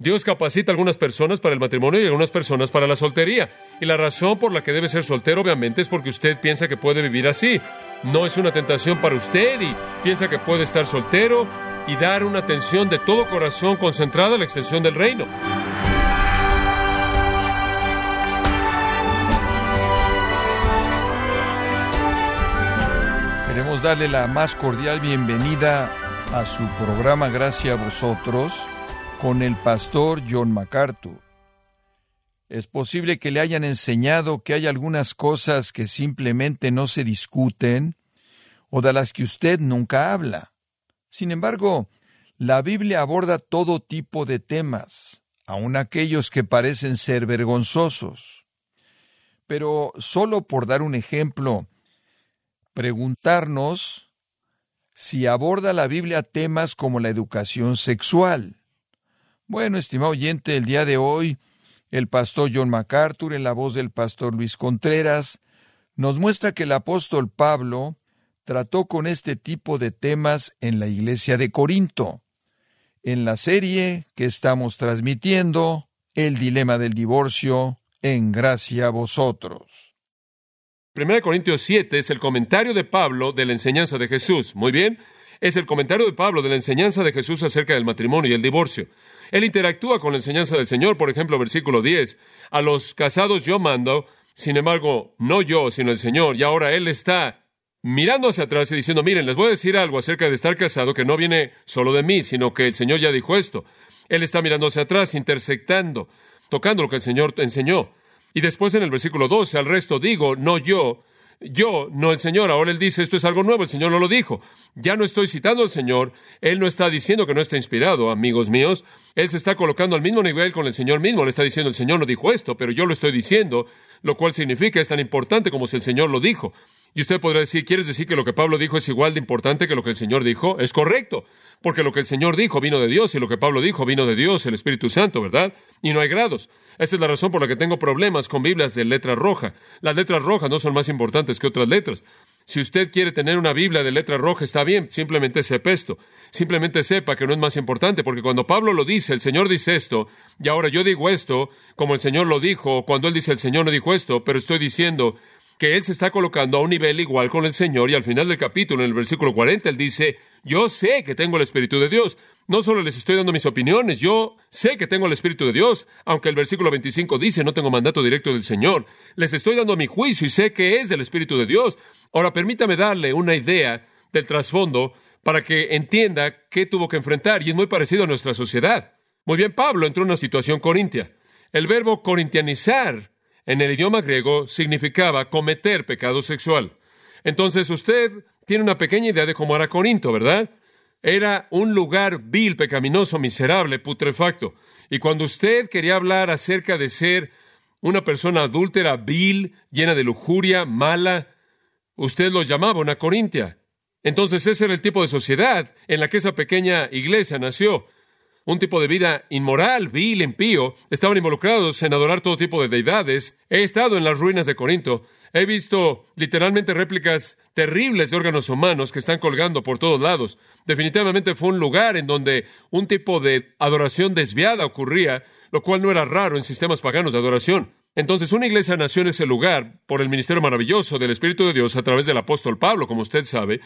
Dios capacita a algunas personas para el matrimonio y a algunas personas para la soltería. Y la razón por la que debe ser soltero, obviamente, es porque usted piensa que puede vivir así. No es una tentación para usted y piensa que puede estar soltero y dar una atención de todo corazón concentrada a la extensión del reino. Queremos darle la más cordial bienvenida a su programa Gracias a vosotros con el pastor John MacArthur. Es posible que le hayan enseñado que hay algunas cosas que simplemente no se discuten o de las que usted nunca habla. Sin embargo, la Biblia aborda todo tipo de temas, aun aquellos que parecen ser vergonzosos. Pero solo por dar un ejemplo, preguntarnos si aborda la Biblia temas como la educación sexual. Bueno, estimado oyente, el día de hoy, el pastor John MacArthur, en la voz del pastor Luis Contreras, nos muestra que el apóstol Pablo trató con este tipo de temas en la iglesia de Corinto. En la serie que estamos transmitiendo, El dilema del divorcio, en gracia a vosotros. 1 Corintios 7 es el comentario de Pablo de la enseñanza de Jesús. Muy bien, es el comentario de Pablo de la enseñanza de Jesús acerca del matrimonio y el divorcio. Él interactúa con la enseñanza del Señor, por ejemplo, versículo 10. A los casados yo mando, sin embargo, no yo, sino el Señor. Y ahora Él está mirando hacia atrás y diciendo, miren, les voy a decir algo acerca de estar casado que no viene solo de mí, sino que el Señor ya dijo esto. Él está mirando hacia atrás, intersectando, tocando lo que el Señor enseñó. Y después en el versículo 12, al resto digo, no yo, yo, no el Señor. Ahora Él dice, esto es algo nuevo, el Señor no lo dijo. Ya no estoy citando al Señor, Él no está diciendo que no está inspirado, amigos míos. Él se está colocando al mismo nivel con el Señor mismo, le está diciendo, el Señor no dijo esto, pero yo lo estoy diciendo, lo cual significa es tan importante como si el Señor lo dijo. Y usted podrá decir, ¿quieres decir que lo que Pablo dijo es igual de importante que lo que el Señor dijo? Es correcto, porque lo que el Señor dijo vino de Dios y lo que Pablo dijo vino de Dios, el Espíritu Santo, ¿verdad? Y no hay grados. Esa es la razón por la que tengo problemas con Biblias de letra roja. Las letras rojas no son más importantes que otras letras. Si usted quiere tener una Biblia de letra roja, está bien, simplemente sepa esto. Simplemente sepa que no es más importante, porque cuando Pablo lo dice, el Señor dice esto, y ahora yo digo esto, como el Señor lo dijo, cuando Él dice el Señor no dijo esto, pero estoy diciendo que Él se está colocando a un nivel igual con el Señor, y al final del capítulo, en el versículo 40, Él dice, yo sé que tengo el Espíritu de Dios. No solo les estoy dando mis opiniones, yo sé que tengo el Espíritu de Dios, aunque el versículo 25 dice no tengo mandato directo del Señor. Les estoy dando mi juicio y sé que es del Espíritu de Dios. Ahora permítame darle una idea del trasfondo para que entienda qué tuvo que enfrentar y es muy parecido a nuestra sociedad. Muy bien, Pablo entró en una situación corintia. El verbo corintianizar en el idioma griego significaba cometer pecado sexual. Entonces usted tiene una pequeña idea de cómo era Corinto, ¿verdad? Era un lugar vil, pecaminoso, miserable, putrefacto. Y cuando usted quería hablar acerca de ser una persona adúltera, vil, llena de lujuria, mala, usted lo llamaba una corintia. Entonces ese era el tipo de sociedad en la que esa pequeña iglesia nació un tipo de vida inmoral, vil, impío, estaban involucrados en adorar todo tipo de deidades. He estado en las ruinas de Corinto. He visto literalmente réplicas terribles de órganos humanos que están colgando por todos lados. Definitivamente fue un lugar en donde un tipo de adoración desviada ocurría, lo cual no era raro en sistemas paganos de adoración. Entonces una iglesia nació en ese lugar por el ministerio maravilloso del Espíritu de Dios a través del apóstol Pablo, como usted sabe,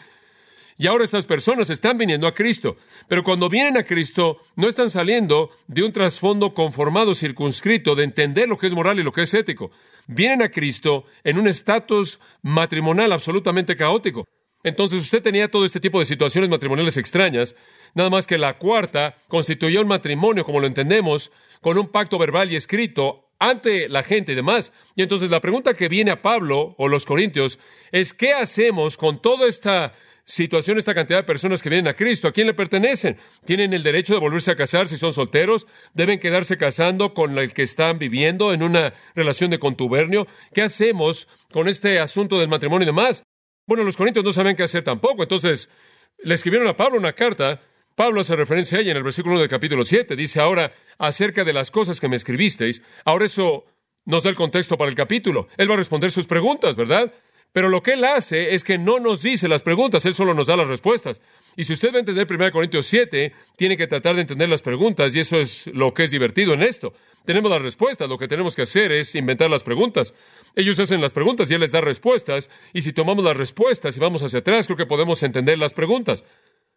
y ahora estas personas están viniendo a Cristo. Pero cuando vienen a Cristo, no están saliendo de un trasfondo conformado, circunscrito, de entender lo que es moral y lo que es ético. Vienen a Cristo en un estatus matrimonial absolutamente caótico. Entonces usted tenía todo este tipo de situaciones matrimoniales extrañas, nada más que la cuarta constituyó un matrimonio, como lo entendemos, con un pacto verbal y escrito ante la gente y demás. Y entonces la pregunta que viene a Pablo o los Corintios es, ¿qué hacemos con toda esta situación esta cantidad de personas que vienen a Cristo. ¿A quién le pertenecen? ¿Tienen el derecho de volverse a casar si son solteros? ¿Deben quedarse casando con el que están viviendo en una relación de contubernio? ¿Qué hacemos con este asunto del matrimonio y demás? Bueno, los corintios no saben qué hacer tampoco. Entonces, le escribieron a Pablo una carta. Pablo hace referencia a ella en el versículo 1 del capítulo 7. Dice ahora, acerca de las cosas que me escribisteis. Ahora eso nos da el contexto para el capítulo. Él va a responder sus preguntas, ¿verdad? Pero lo que él hace es que no nos dice las preguntas, él solo nos da las respuestas. Y si usted va a entender 1 Corintios 7, tiene que tratar de entender las preguntas, y eso es lo que es divertido en esto. Tenemos las respuestas, lo que tenemos que hacer es inventar las preguntas. Ellos hacen las preguntas y Él les da respuestas, y si tomamos las respuestas y vamos hacia atrás, creo que podemos entender las preguntas.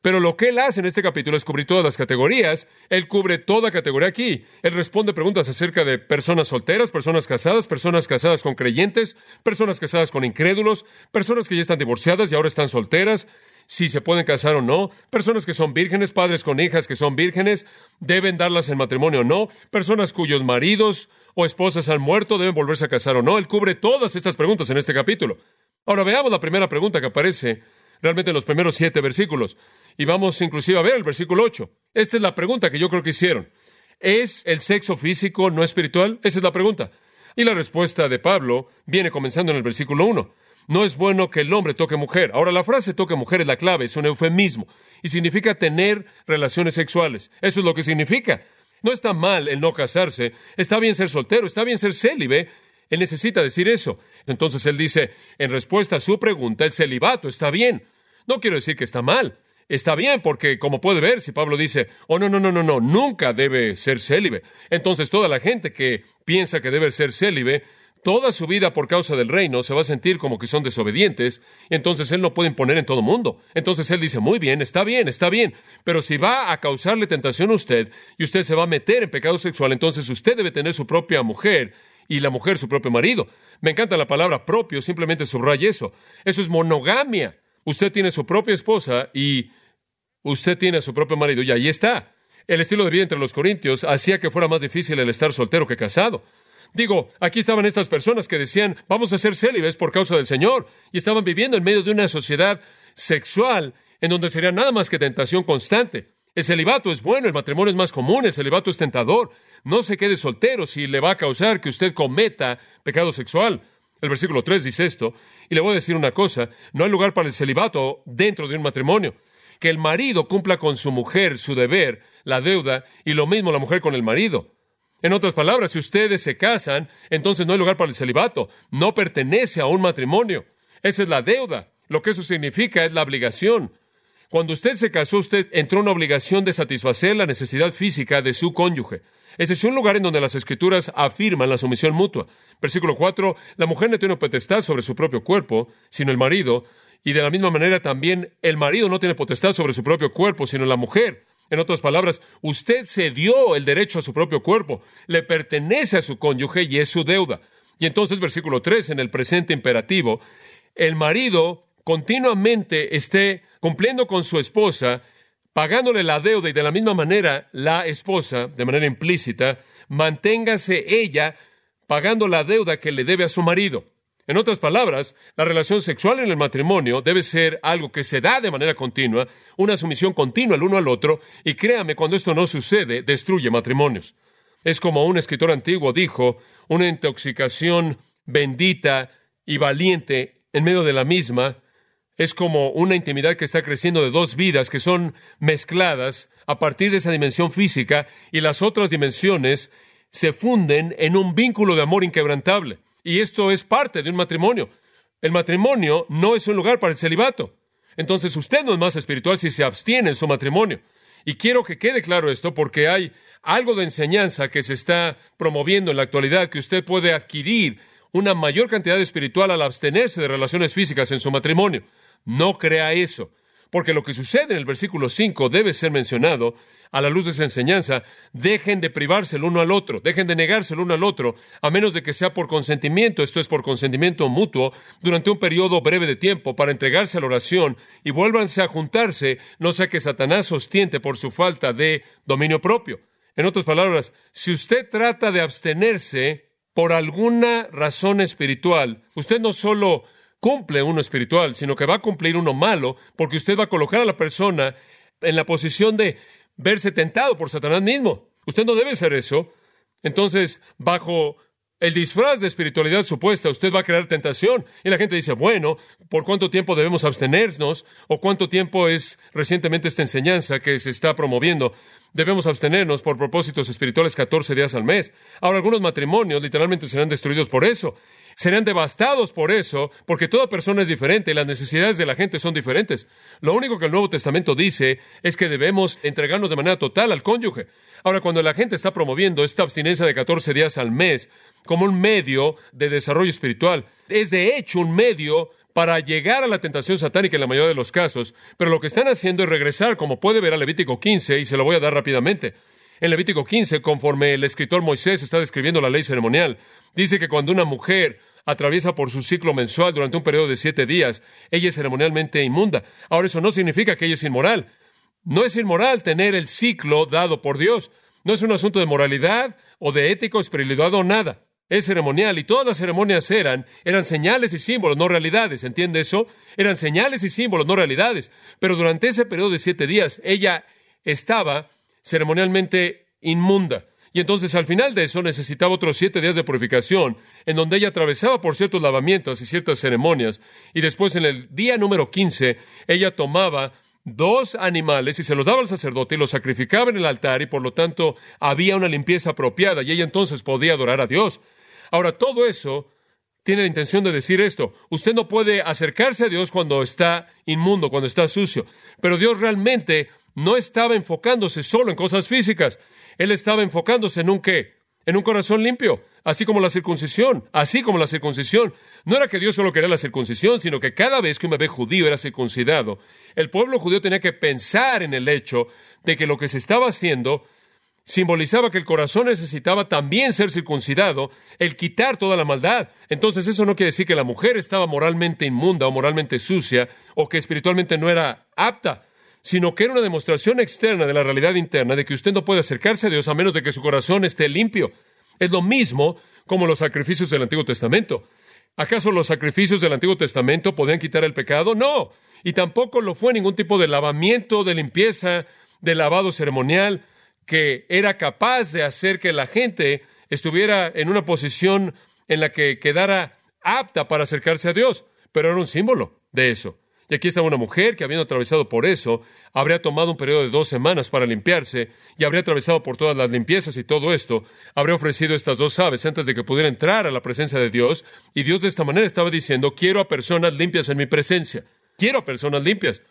Pero lo que Él hace en este capítulo es cubrir todas las categorías. Él cubre toda categoría aquí. Él responde preguntas acerca de personas solteras, personas casadas, personas casadas con creyentes, personas casadas con incrédulos, personas que ya están divorciadas y ahora están solteras, si se pueden casar o no, personas que son vírgenes, padres con hijas que son vírgenes, deben darlas en matrimonio o no, personas cuyos maridos o esposas han muerto, deben volverse a casar o no. Él cubre todas estas preguntas en este capítulo. Ahora veamos la primera pregunta que aparece realmente en los primeros siete versículos. Y vamos inclusive a ver el versículo 8. Esta es la pregunta que yo creo que hicieron. ¿Es el sexo físico no espiritual? Esa es la pregunta. Y la respuesta de Pablo viene comenzando en el versículo 1. No es bueno que el hombre toque mujer. Ahora, la frase toque mujer es la clave, es un eufemismo y significa tener relaciones sexuales. Eso es lo que significa. No está mal el no casarse, está bien ser soltero, está bien ser célibe. Él necesita decir eso. Entonces él dice, en respuesta a su pregunta, el celibato está bien. No quiero decir que está mal. Está bien, porque como puede ver, si Pablo dice, oh, no, no, no, no, no, nunca debe ser célibe. Entonces toda la gente que piensa que debe ser célibe toda su vida por causa del reino se va a sentir como que son desobedientes, y entonces él no puede imponer en todo mundo. Entonces él dice, muy bien, está bien, está bien, pero si va a causarle tentación a usted y usted se va a meter en pecado sexual, entonces usted debe tener su propia mujer y la mujer su propio marido. Me encanta la palabra propio, simplemente subraya eso. Eso es monogamia. Usted tiene su propia esposa y usted tiene a su propio marido, y ahí está. El estilo de vida entre los corintios hacía que fuera más difícil el estar soltero que casado. Digo, aquí estaban estas personas que decían, vamos a ser célibes por causa del Señor, y estaban viviendo en medio de una sociedad sexual en donde sería nada más que tentación constante. El celibato es bueno, el matrimonio es más común, el celibato es tentador. No se quede soltero si le va a causar que usted cometa pecado sexual. El versículo 3 dice esto, y le voy a decir una cosa, no hay lugar para el celibato dentro de un matrimonio. Que el marido cumpla con su mujer su deber, la deuda, y lo mismo la mujer con el marido. En otras palabras, si ustedes se casan, entonces no hay lugar para el celibato. No pertenece a un matrimonio. Esa es la deuda. Lo que eso significa es la obligación. Cuando usted se casó, usted entró en una obligación de satisfacer la necesidad física de su cónyuge. Ese es un lugar en donde las escrituras afirman la sumisión mutua. Versículo 4, la mujer no tiene potestad sobre su propio cuerpo, sino el marido, y de la misma manera también el marido no tiene potestad sobre su propio cuerpo, sino la mujer. En otras palabras, usted se dio el derecho a su propio cuerpo, le pertenece a su cónyuge y es su deuda. Y entonces, versículo 3, en el presente imperativo, el marido continuamente esté cumpliendo con su esposa, pagándole la deuda y de la misma manera la esposa, de manera implícita, manténgase ella pagando la deuda que le debe a su marido. En otras palabras, la relación sexual en el matrimonio debe ser algo que se da de manera continua, una sumisión continua el uno al otro, y créame, cuando esto no sucede, destruye matrimonios. Es como un escritor antiguo dijo, una intoxicación bendita y valiente en medio de la misma, es como una intimidad que está creciendo de dos vidas que son mezcladas a partir de esa dimensión física y las otras dimensiones se funden en un vínculo de amor inquebrantable. Y esto es parte de un matrimonio. El matrimonio no es un lugar para el celibato. Entonces usted no es más espiritual si se abstiene en su matrimonio. Y quiero que quede claro esto porque hay algo de enseñanza que se está promoviendo en la actualidad que usted puede adquirir una mayor cantidad espiritual al abstenerse de relaciones físicas en su matrimonio. No crea eso. Porque lo que sucede en el versículo 5 debe ser mencionado a la luz de esa enseñanza. Dejen de privarse el uno al otro, dejen de negarse el uno al otro, a menos de que sea por consentimiento, esto es por consentimiento mutuo, durante un periodo breve de tiempo para entregarse a la oración y vuélvanse a juntarse, no sea que Satanás sostiente por su falta de dominio propio. En otras palabras, si usted trata de abstenerse por alguna razón espiritual, usted no solo cumple uno espiritual, sino que va a cumplir uno malo, porque usted va a colocar a la persona en la posición de verse tentado por Satanás mismo. Usted no debe ser eso. Entonces, bajo el disfraz de espiritualidad supuesta, usted va a crear tentación. Y la gente dice, bueno, ¿por cuánto tiempo debemos abstenernos? ¿O cuánto tiempo es recientemente esta enseñanza que se está promoviendo? Debemos abstenernos por propósitos espirituales 14 días al mes. Ahora, algunos matrimonios literalmente serán destruidos por eso. Serían devastados por eso, porque toda persona es diferente y las necesidades de la gente son diferentes. Lo único que el Nuevo Testamento dice es que debemos entregarnos de manera total al cónyuge. Ahora, cuando la gente está promoviendo esta abstinencia de 14 días al mes como un medio de desarrollo espiritual, es de hecho un medio para llegar a la tentación satánica en la mayoría de los casos, pero lo que están haciendo es regresar, como puede ver a Levítico 15, y se lo voy a dar rápidamente. En Levítico 15, conforme el escritor Moisés está describiendo la ley ceremonial, dice que cuando una mujer atraviesa por su ciclo mensual durante un periodo de siete días, ella es ceremonialmente inmunda. Ahora, eso no significa que ella es inmoral. No es inmoral tener el ciclo dado por Dios. No es un asunto de moralidad o de ética o espiritualidad o nada. Es ceremonial y todas las ceremonias eran, eran señales y símbolos, no realidades. ¿Entiende eso? Eran señales y símbolos, no realidades. Pero durante ese periodo de siete días, ella estaba ceremonialmente inmunda. Y entonces al final de eso necesitaba otros siete días de purificación, en donde ella atravesaba por ciertos lavamientos y ciertas ceremonias. Y después en el día número 15, ella tomaba dos animales y se los daba al sacerdote y los sacrificaba en el altar y por lo tanto había una limpieza apropiada y ella entonces podía adorar a Dios. Ahora, todo eso tiene la intención de decir esto. Usted no puede acercarse a Dios cuando está inmundo, cuando está sucio, pero Dios realmente no estaba enfocándose solo en cosas físicas. Él estaba enfocándose en un qué? En un corazón limpio, así como la circuncisión, así como la circuncisión. No era que Dios solo quería la circuncisión, sino que cada vez que un bebé judío era circuncidado, el pueblo judío tenía que pensar en el hecho de que lo que se estaba haciendo simbolizaba que el corazón necesitaba también ser circuncidado, el quitar toda la maldad. Entonces eso no quiere decir que la mujer estaba moralmente inmunda o moralmente sucia o que espiritualmente no era apta sino que era una demostración externa de la realidad interna de que usted no puede acercarse a Dios a menos de que su corazón esté limpio. Es lo mismo como los sacrificios del Antiguo Testamento. ¿Acaso los sacrificios del Antiguo Testamento podían quitar el pecado? No. Y tampoco lo fue ningún tipo de lavamiento, de limpieza, de lavado ceremonial que era capaz de hacer que la gente estuviera en una posición en la que quedara apta para acercarse a Dios. Pero era un símbolo de eso. Y aquí estaba una mujer que, habiendo atravesado por eso, habría tomado un periodo de dos semanas para limpiarse y habría atravesado por todas las limpiezas y todo esto, habría ofrecido estas dos aves antes de que pudiera entrar a la presencia de Dios. Y Dios de esta manera estaba diciendo, quiero a personas limpias en mi presencia, quiero a personas limpias.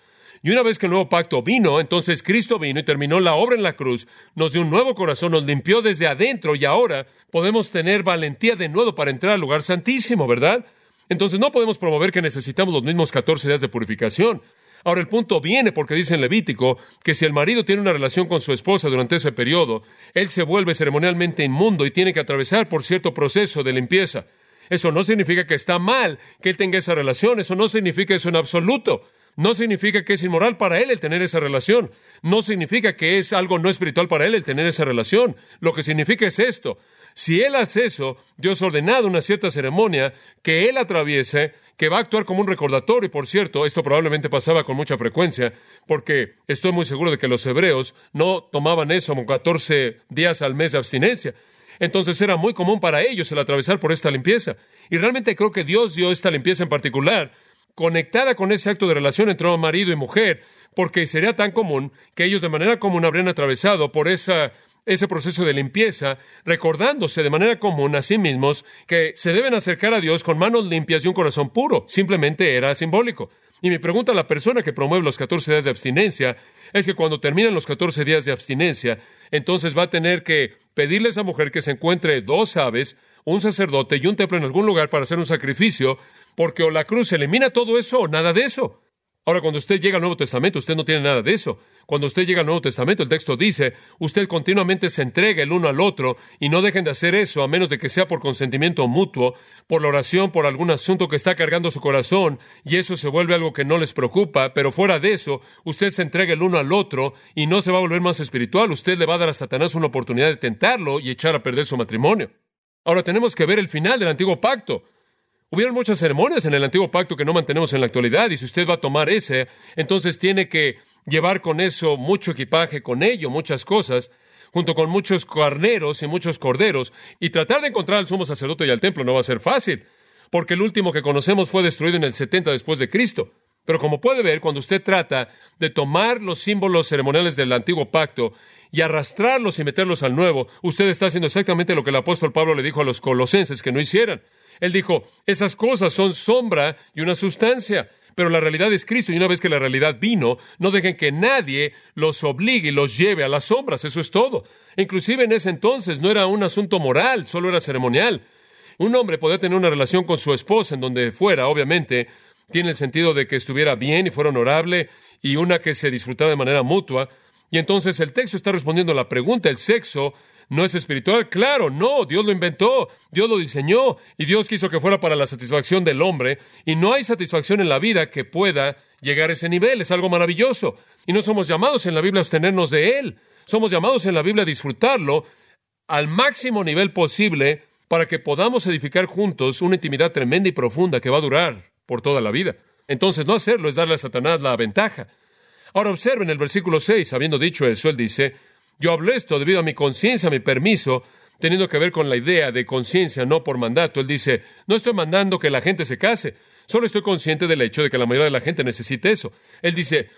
Y una vez que el nuevo pacto vino, entonces Cristo vino y terminó la obra en la cruz, nos dio un nuevo corazón, nos limpió desde adentro y ahora podemos tener valentía de nuevo para entrar al lugar santísimo, ¿verdad? Entonces no podemos promover que necesitamos los mismos 14 días de purificación. Ahora el punto viene porque dice en Levítico que si el marido tiene una relación con su esposa durante ese periodo, él se vuelve ceremonialmente inmundo y tiene que atravesar por cierto proceso de limpieza. Eso no significa que está mal que él tenga esa relación, eso no significa eso en absoluto. No significa que es inmoral para él el tener esa relación. No significa que es algo no espiritual para él el tener esa relación. Lo que significa es esto. Si él hace eso, Dios ha ordenado una cierta ceremonia que él atraviese, que va a actuar como un recordatorio. Y por cierto, esto probablemente pasaba con mucha frecuencia, porque estoy muy seguro de que los hebreos no tomaban eso como 14 días al mes de abstinencia. Entonces era muy común para ellos el atravesar por esta limpieza. Y realmente creo que Dios dio esta limpieza en particular, conectada con ese acto de relación entre marido y mujer, porque sería tan común que ellos de manera común habrían atravesado por esa ese proceso de limpieza, recordándose de manera común a sí mismos que se deben acercar a Dios con manos limpias y un corazón puro. Simplemente era simbólico. Y mi pregunta a la persona que promueve los 14 días de abstinencia es que cuando terminan los 14 días de abstinencia, entonces va a tener que pedirle a esa mujer que se encuentre dos aves, un sacerdote y un templo en algún lugar para hacer un sacrificio, porque o la cruz elimina todo eso o nada de eso. Ahora, cuando usted llega al Nuevo Testamento, usted no tiene nada de eso. Cuando usted llega al Nuevo Testamento, el texto dice, usted continuamente se entrega el uno al otro y no dejen de hacer eso a menos de que sea por consentimiento mutuo, por la oración, por algún asunto que está cargando su corazón y eso se vuelve algo que no les preocupa, pero fuera de eso, usted se entrega el uno al otro y no se va a volver más espiritual. Usted le va a dar a Satanás una oportunidad de tentarlo y echar a perder su matrimonio. Ahora tenemos que ver el final del antiguo pacto. Hubieron muchas ceremonias en el antiguo pacto que no mantenemos en la actualidad y si usted va a tomar ese, entonces tiene que llevar con eso mucho equipaje, con ello muchas cosas, junto con muchos carneros y muchos corderos, y tratar de encontrar al sumo sacerdote y al templo no va a ser fácil, porque el último que conocemos fue destruido en el 70 después de Cristo. Pero como puede ver, cuando usted trata de tomar los símbolos ceremoniales del antiguo pacto y arrastrarlos y meterlos al nuevo, usted está haciendo exactamente lo que el apóstol Pablo le dijo a los colosenses que no hicieran. Él dijo, esas cosas son sombra y una sustancia, pero la realidad es Cristo y una vez que la realidad vino, no dejen que nadie los obligue y los lleve a las sombras, eso es todo. Inclusive en ese entonces no era un asunto moral, solo era ceremonial. Un hombre podía tener una relación con su esposa en donde fuera, obviamente, tiene el sentido de que estuviera bien y fuera honorable y una que se disfrutara de manera mutua. Y entonces el texto está respondiendo a la pregunta, ¿el sexo no es espiritual? Claro, no, Dios lo inventó, Dios lo diseñó y Dios quiso que fuera para la satisfacción del hombre y no hay satisfacción en la vida que pueda llegar a ese nivel, es algo maravilloso. Y no somos llamados en la Biblia a abstenernos de él, somos llamados en la Biblia a disfrutarlo al máximo nivel posible para que podamos edificar juntos una intimidad tremenda y profunda que va a durar por toda la vida. Entonces, no hacerlo es darle a Satanás la ventaja. Ahora observen el versículo 6, habiendo dicho eso, él dice, yo hablo esto debido a mi conciencia, a mi permiso, teniendo que ver con la idea de conciencia, no por mandato. Él dice, no estoy mandando que la gente se case, solo estoy consciente del hecho de que la mayoría de la gente necesita eso. Él dice,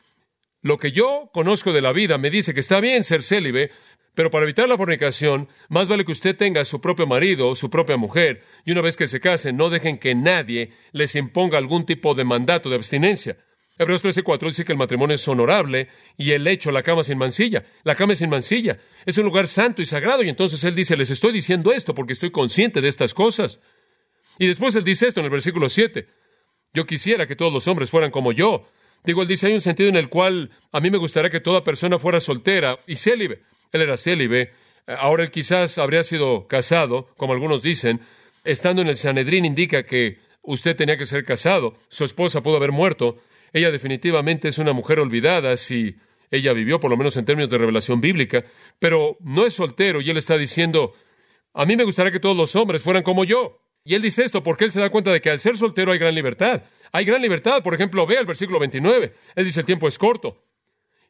lo que yo conozco de la vida me dice que está bien ser célibe, pero para evitar la fornicación, más vale que usted tenga su propio marido o su propia mujer, y una vez que se casen, no dejen que nadie les imponga algún tipo de mandato de abstinencia. Hebreos 13:4 dice que el matrimonio es honorable y el hecho, la cama sin mancilla. La cama sin mancilla. Es un lugar santo y sagrado. Y entonces él dice, les estoy diciendo esto porque estoy consciente de estas cosas. Y después él dice esto en el versículo 7. Yo quisiera que todos los hombres fueran como yo. Digo, él dice, hay un sentido en el cual a mí me gustaría que toda persona fuera soltera y célibe. Él era célibe. Ahora él quizás habría sido casado, como algunos dicen. Estando en el Sanedrín indica que usted tenía que ser casado. Su esposa pudo haber muerto. Ella definitivamente es una mujer olvidada si ella vivió, por lo menos en términos de revelación bíblica, pero no es soltero y él está diciendo, a mí me gustaría que todos los hombres fueran como yo. Y él dice esto porque él se da cuenta de que al ser soltero hay gran libertad. Hay gran libertad. Por ejemplo, ve el versículo 29. Él dice, el tiempo es corto.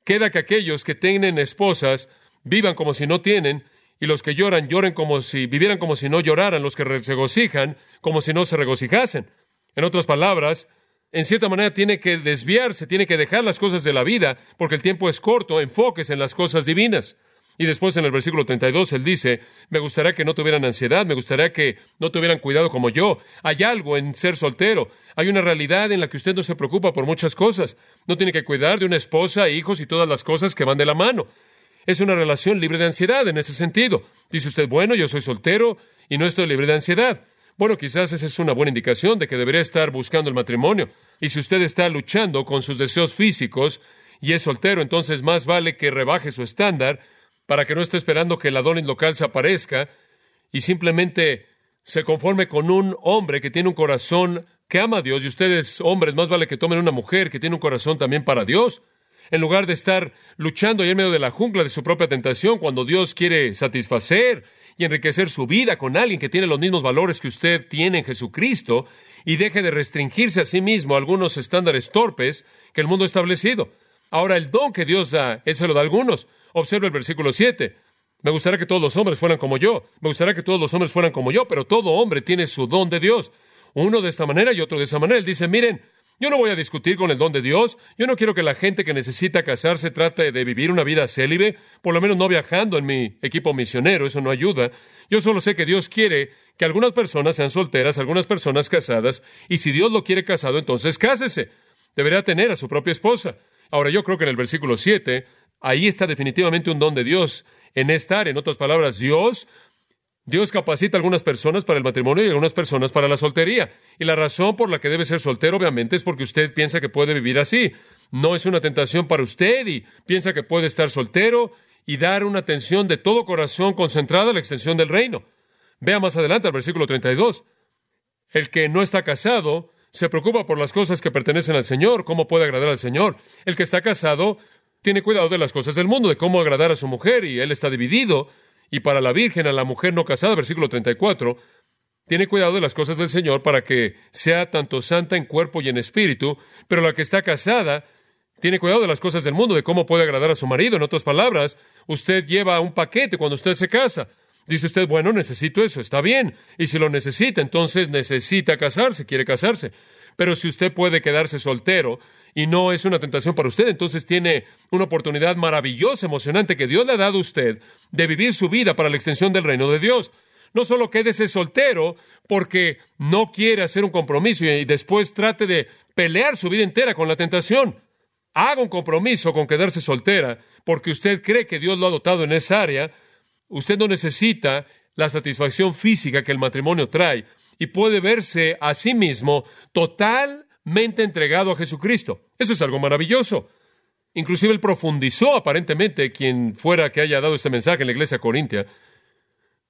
Queda que aquellos que tienen esposas vivan como si no tienen, y los que lloran lloren como si vivieran como si no lloraran, los que se regocijan como si no se regocijasen. En otras palabras, en cierta manera tiene que desviarse, tiene que dejar las cosas de la vida, porque el tiempo es corto, enfoques en las cosas divinas. Y después en el versículo 32 él dice, me gustaría que no tuvieran ansiedad, me gustaría que no tuvieran cuidado como yo. Hay algo en ser soltero, hay una realidad en la que usted no se preocupa por muchas cosas. No tiene que cuidar de una esposa, hijos y todas las cosas que van de la mano. Es una relación libre de ansiedad en ese sentido. Dice usted, bueno, yo soy soltero y no estoy libre de ansiedad. Bueno, quizás esa es una buena indicación de que debería estar buscando el matrimonio. Y si usted está luchando con sus deseos físicos y es soltero, entonces más vale que rebaje su estándar para que no esté esperando que el Adonis local se aparezca y simplemente se conforme con un hombre que tiene un corazón que ama a Dios y ustedes, hombres, más vale que tomen una mujer que tiene un corazón también para Dios en lugar de estar luchando ahí en medio de la jungla de su propia tentación, cuando Dios quiere satisfacer y enriquecer su vida con alguien que tiene los mismos valores que usted tiene en Jesucristo, y deje de restringirse a sí mismo a algunos estándares torpes que el mundo ha establecido. Ahora, el don que Dios da, ese se lo da a algunos. Observe el versículo 7. Me gustaría que todos los hombres fueran como yo. Me gustaría que todos los hombres fueran como yo, pero todo hombre tiene su don de Dios. Uno de esta manera y otro de esa manera. Él dice, miren, yo no voy a discutir con el don de Dios. Yo no quiero que la gente que necesita casarse trate de vivir una vida célibe, por lo menos no viajando en mi equipo misionero, eso no ayuda. Yo solo sé que Dios quiere que algunas personas sean solteras, algunas personas casadas, y si Dios lo quiere casado, entonces cásese. Deberá tener a su propia esposa. Ahora, yo creo que en el versículo 7, ahí está definitivamente un don de Dios en esta área. En otras palabras, Dios Dios capacita a algunas personas para el matrimonio y a algunas personas para la soltería. Y la razón por la que debe ser soltero, obviamente, es porque usted piensa que puede vivir así. No es una tentación para usted y piensa que puede estar soltero y dar una atención de todo corazón concentrada a la extensión del reino. Vea más adelante al versículo 32. El que no está casado se preocupa por las cosas que pertenecen al Señor, cómo puede agradar al Señor. El que está casado tiene cuidado de las cosas del mundo, de cómo agradar a su mujer, y él está dividido y para la virgen, a la mujer no casada, versículo 34, tiene cuidado de las cosas del Señor para que sea tanto santa en cuerpo y en espíritu, pero la que está casada tiene cuidado de las cosas del mundo, de cómo puede agradar a su marido. En otras palabras, usted lleva un paquete cuando usted se casa. Dice usted, bueno, necesito eso, está bien. Y si lo necesita, entonces necesita casarse, quiere casarse. Pero si usted puede quedarse soltero y no es una tentación para usted, entonces tiene una oportunidad maravillosa, emocionante que Dios le ha dado a usted de vivir su vida para la extensión del reino de Dios. No solo quédese soltero porque no quiere hacer un compromiso y después trate de pelear su vida entera con la tentación. Haga un compromiso con quedarse soltera porque usted cree que Dios lo ha dotado en esa área. Usted no necesita la satisfacción física que el matrimonio trae y puede verse a sí mismo totalmente entregado a Jesucristo. Eso es algo maravilloso. Inclusive él profundizó aparentemente quien fuera que haya dado este mensaje en la iglesia corintia.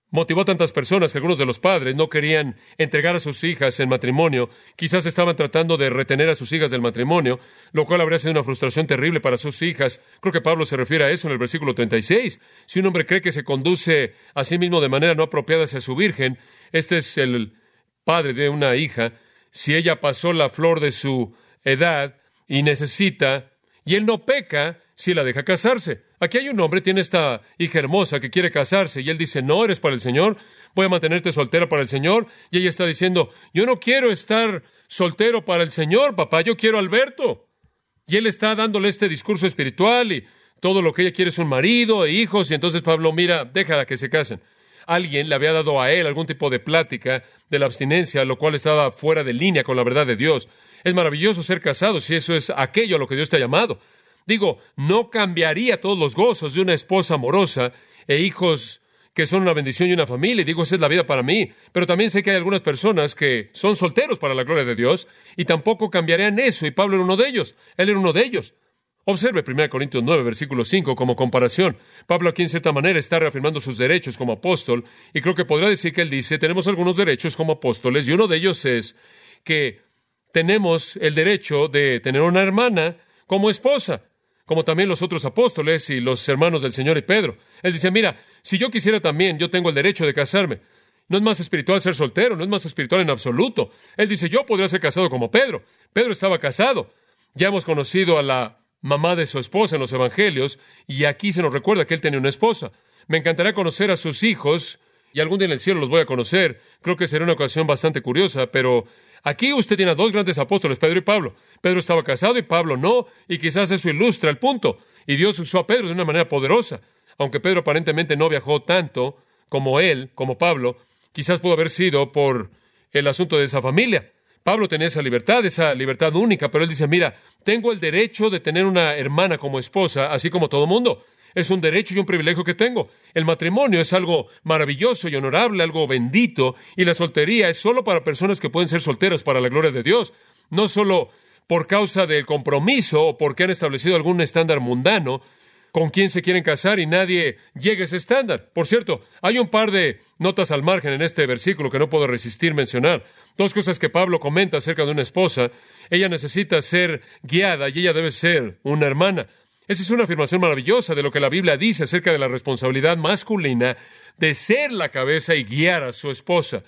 Motivó a tantas personas que algunos de los padres no querían entregar a sus hijas en matrimonio, quizás estaban tratando de retener a sus hijas del matrimonio, lo cual habría sido una frustración terrible para sus hijas. Creo que Pablo se refiere a eso en el versículo 36. Si un hombre cree que se conduce a sí mismo de manera no apropiada hacia su virgen, este es el padre de una hija, si ella pasó la flor de su edad y necesita y él no peca si la deja casarse. Aquí hay un hombre, tiene esta hija hermosa que quiere casarse y él dice, no, eres para el Señor, voy a mantenerte soltera para el Señor. Y ella está diciendo, yo no quiero estar soltero para el Señor, papá, yo quiero Alberto. Y él está dándole este discurso espiritual y todo lo que ella quiere es un marido e hijos. Y entonces Pablo, mira, déjala que se casen. Alguien le había dado a él algún tipo de plática de la abstinencia, lo cual estaba fuera de línea con la verdad de Dios. Es maravilloso ser casado si eso es aquello a lo que Dios te ha llamado. Digo, no cambiaría todos los gozos de una esposa amorosa e hijos que son una bendición y una familia, y digo, esa es la vida para mí, pero también sé que hay algunas personas que son solteros para la gloria de Dios, y tampoco cambiarían eso, y Pablo era uno de ellos, él era uno de ellos. Observe 1 Corintios 9, versículo 5 como comparación. Pablo aquí en cierta manera está reafirmando sus derechos como apóstol, y creo que podrá decir que él dice, tenemos algunos derechos como apóstoles, y uno de ellos es que tenemos el derecho de tener una hermana como esposa, como también los otros apóstoles y los hermanos del Señor y Pedro. Él dice, mira, si yo quisiera también, yo tengo el derecho de casarme. No es más espiritual ser soltero, no es más espiritual en absoluto. Él dice, yo podría ser casado como Pedro. Pedro estaba casado. Ya hemos conocido a la mamá de su esposa en los Evangelios, y aquí se nos recuerda que él tenía una esposa. Me encantaría conocer a sus hijos, y algún día en el cielo los voy a conocer. Creo que será una ocasión bastante curiosa, pero Aquí usted tiene a dos grandes apóstoles, Pedro y Pablo. Pedro estaba casado y Pablo no, y quizás eso ilustra el punto. Y Dios usó a Pedro de una manera poderosa. Aunque Pedro aparentemente no viajó tanto como él, como Pablo, quizás pudo haber sido por el asunto de esa familia. Pablo tenía esa libertad, esa libertad única, pero él dice, mira, tengo el derecho de tener una hermana como esposa, así como todo mundo es un derecho y un privilegio que tengo. El matrimonio es algo maravilloso y honorable, algo bendito, y la soltería es solo para personas que pueden ser solteras para la gloria de Dios, no solo por causa del compromiso o porque han establecido algún estándar mundano con quien se quieren casar y nadie llega a ese estándar. Por cierto, hay un par de notas al margen en este versículo que no puedo resistir mencionar. Dos cosas que Pablo comenta acerca de una esposa. Ella necesita ser guiada y ella debe ser una hermana. Esa es una afirmación maravillosa de lo que la Biblia dice acerca de la responsabilidad masculina de ser la cabeza y guiar a su esposa.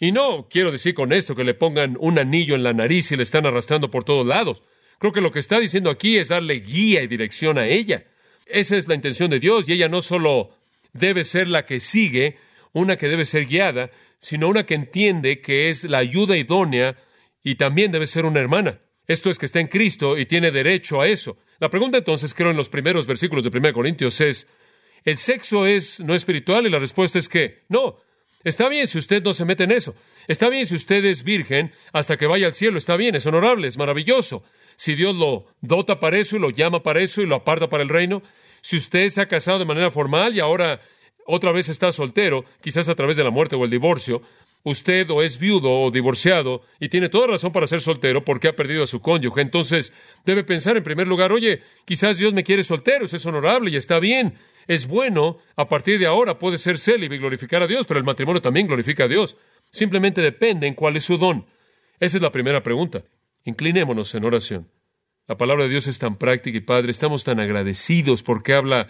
Y no quiero decir con esto que le pongan un anillo en la nariz y le están arrastrando por todos lados. Creo que lo que está diciendo aquí es darle guía y dirección a ella. Esa es la intención de Dios y ella no solo debe ser la que sigue, una que debe ser guiada, sino una que entiende que es la ayuda idónea y también debe ser una hermana. Esto es que está en Cristo y tiene derecho a eso. La pregunta entonces, creo, en los primeros versículos de 1 Corintios es, ¿el sexo es no espiritual? Y la respuesta es que no. Está bien si usted no se mete en eso. Está bien si usted es virgen hasta que vaya al cielo. Está bien, es honorable, es maravilloso. Si Dios lo dota para eso y lo llama para eso y lo aparta para el reino. Si usted se ha casado de manera formal y ahora otra vez está soltero, quizás a través de la muerte o el divorcio, usted o es viudo o divorciado y tiene toda razón para ser soltero porque ha perdido a su cónyuge, entonces debe pensar en primer lugar, oye, quizás Dios me quiere soltero, eso es honorable y está bien, es bueno, a partir de ahora puede ser célibe y glorificar a Dios, pero el matrimonio también glorifica a Dios. Simplemente depende en cuál es su don. Esa es la primera pregunta. Inclinémonos en oración. La palabra de Dios es tan práctica y Padre, estamos tan agradecidos porque habla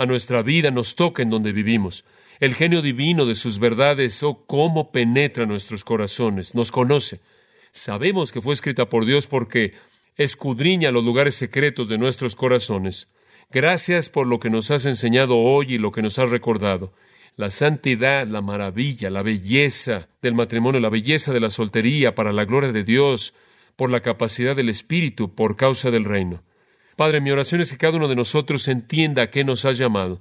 a nuestra vida, nos toca en donde vivimos el genio divino de sus verdades, oh, cómo penetra nuestros corazones, nos conoce. Sabemos que fue escrita por Dios porque escudriña los lugares secretos de nuestros corazones. Gracias por lo que nos has enseñado hoy y lo que nos has recordado. La santidad, la maravilla, la belleza del matrimonio, la belleza de la soltería para la gloria de Dios, por la capacidad del Espíritu, por causa del reino. Padre, mi oración es que cada uno de nosotros entienda a qué nos has llamado.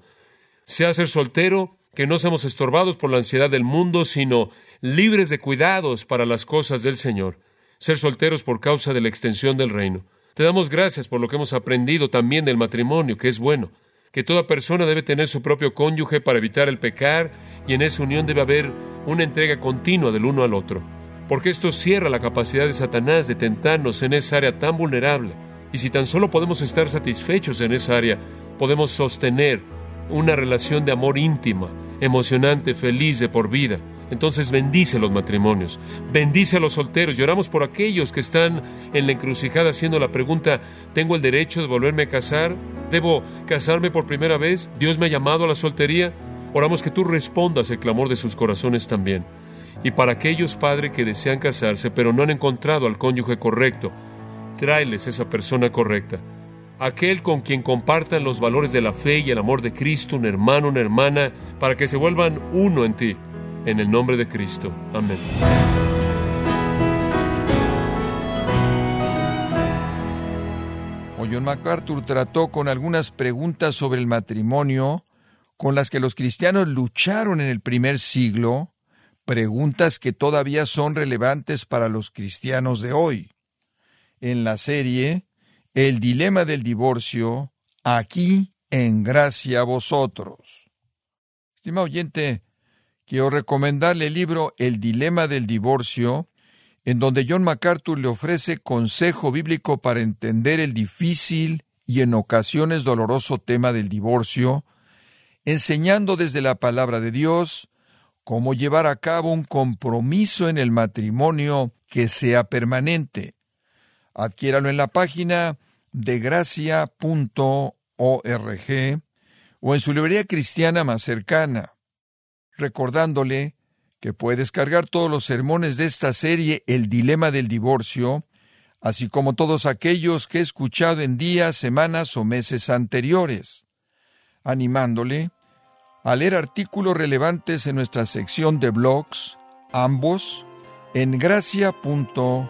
Sea ser soltero que no seamos estorbados por la ansiedad del mundo, sino libres de cuidados para las cosas del Señor. Ser solteros por causa de la extensión del reino. Te damos gracias por lo que hemos aprendido también del matrimonio, que es bueno, que toda persona debe tener su propio cónyuge para evitar el pecar y en esa unión debe haber una entrega continua del uno al otro, porque esto cierra la capacidad de Satanás de tentarnos en esa área tan vulnerable. Y si tan solo podemos estar satisfechos en esa área, podemos sostener una relación de amor íntima, emocionante, feliz de por vida. Entonces bendice los matrimonios, bendice a los solteros. Lloramos por aquellos que están en la encrucijada haciendo la pregunta, ¿tengo el derecho de volverme a casar? ¿Debo casarme por primera vez? ¿Dios me ha llamado a la soltería? Oramos que tú respondas el clamor de sus corazones también. Y para aquellos, Padre, que desean casarse, pero no han encontrado al cónyuge correcto, tráeles esa persona correcta aquel con quien compartan los valores de la fe y el amor de Cristo, un hermano, una hermana, para que se vuelvan uno en ti. En el nombre de Cristo. Amén. John MacArthur trató con algunas preguntas sobre el matrimonio con las que los cristianos lucharon en el primer siglo, preguntas que todavía son relevantes para los cristianos de hoy. En la serie, el dilema del divorcio, aquí en gracia a vosotros. Estimado oyente, quiero recomendarle el libro El dilema del divorcio, en donde John MacArthur le ofrece consejo bíblico para entender el difícil y en ocasiones doloroso tema del divorcio, enseñando desde la palabra de Dios cómo llevar a cabo un compromiso en el matrimonio que sea permanente. Adquiéralo en la página de gracia.org o en su librería cristiana más cercana, recordándole que puede descargar todos los sermones de esta serie El Dilema del Divorcio, así como todos aquellos que he escuchado en días, semanas o meses anteriores, animándole a leer artículos relevantes en nuestra sección de blogs, ambos en gracia.org.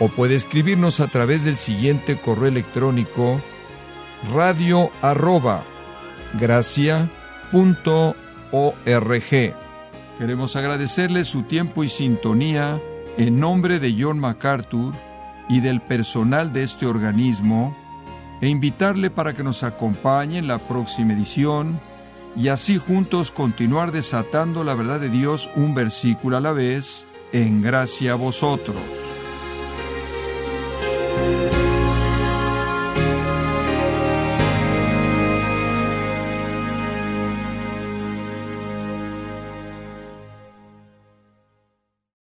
o puede escribirnos a través del siguiente correo electrónico radio arroba Queremos agradecerle su tiempo y sintonía en nombre de John MacArthur y del personal de este organismo e invitarle para que nos acompañe en la próxima edición y así juntos continuar desatando la verdad de Dios un versículo a la vez en gracia a vosotros.